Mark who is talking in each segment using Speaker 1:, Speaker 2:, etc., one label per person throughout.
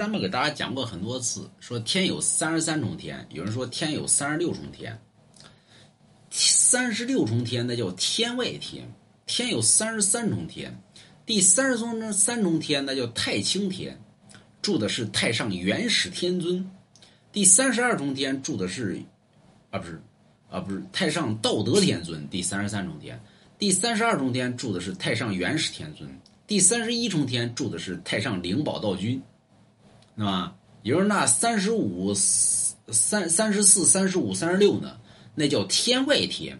Speaker 1: 咱们给大家讲过很多次，说天有三十三重天，有人说天有三十六重天。三十六重天那叫天外天，天有三十三重天，第三十三三重天那叫太清天，住的是太上元始天尊。第三十二重天住的是，啊不是，啊不是太上道德天尊。第三十三重天，第三十二重天住的是太上元始天尊。第三十一重天住的是太上灵宝道君。是吧？也就是那三十五、三三十四、三十五、三十六呢，那叫天外天。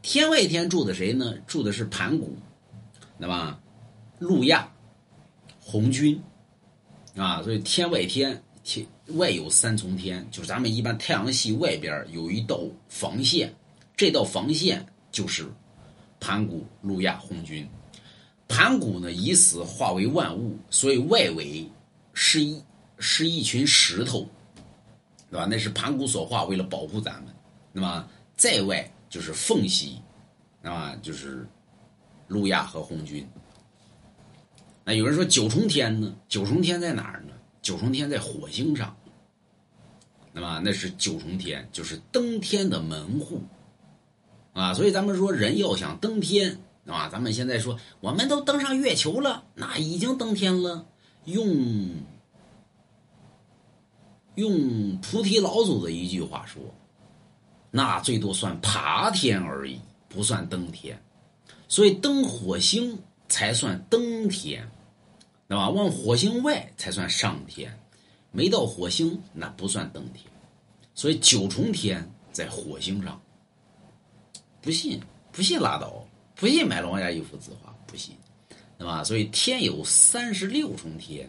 Speaker 1: 天外天住的谁呢？住的是盘古，对吧？路亚、红军，啊，所以天外天，天外有三重天，就是咱们一般太阳系外边有一道防线，这道防线就是盘古、路亚、红军。盘古呢，以死化为万物，所以外围是一。是一群石头，对吧？那是盘古所化，为了保护咱们，那么在外就是缝隙，那么就是路亚和红军。那有人说九重天呢？九重天在哪儿呢？九重天在火星上，那么那是九重天，就是登天的门户啊。所以咱们说人要想登天，啊，咱们现在说我们都登上月球了，那已经登天了，用。用菩提老祖的一句话说：“那最多算爬天而已，不算登天。所以登火星才算登天，对吧？往火星外才算上天，没到火星那不算登天。所以九重天在火星上。不信，不信拉倒，不信买了王家一幅字画，不信，对吧？所以天有三十六重天。”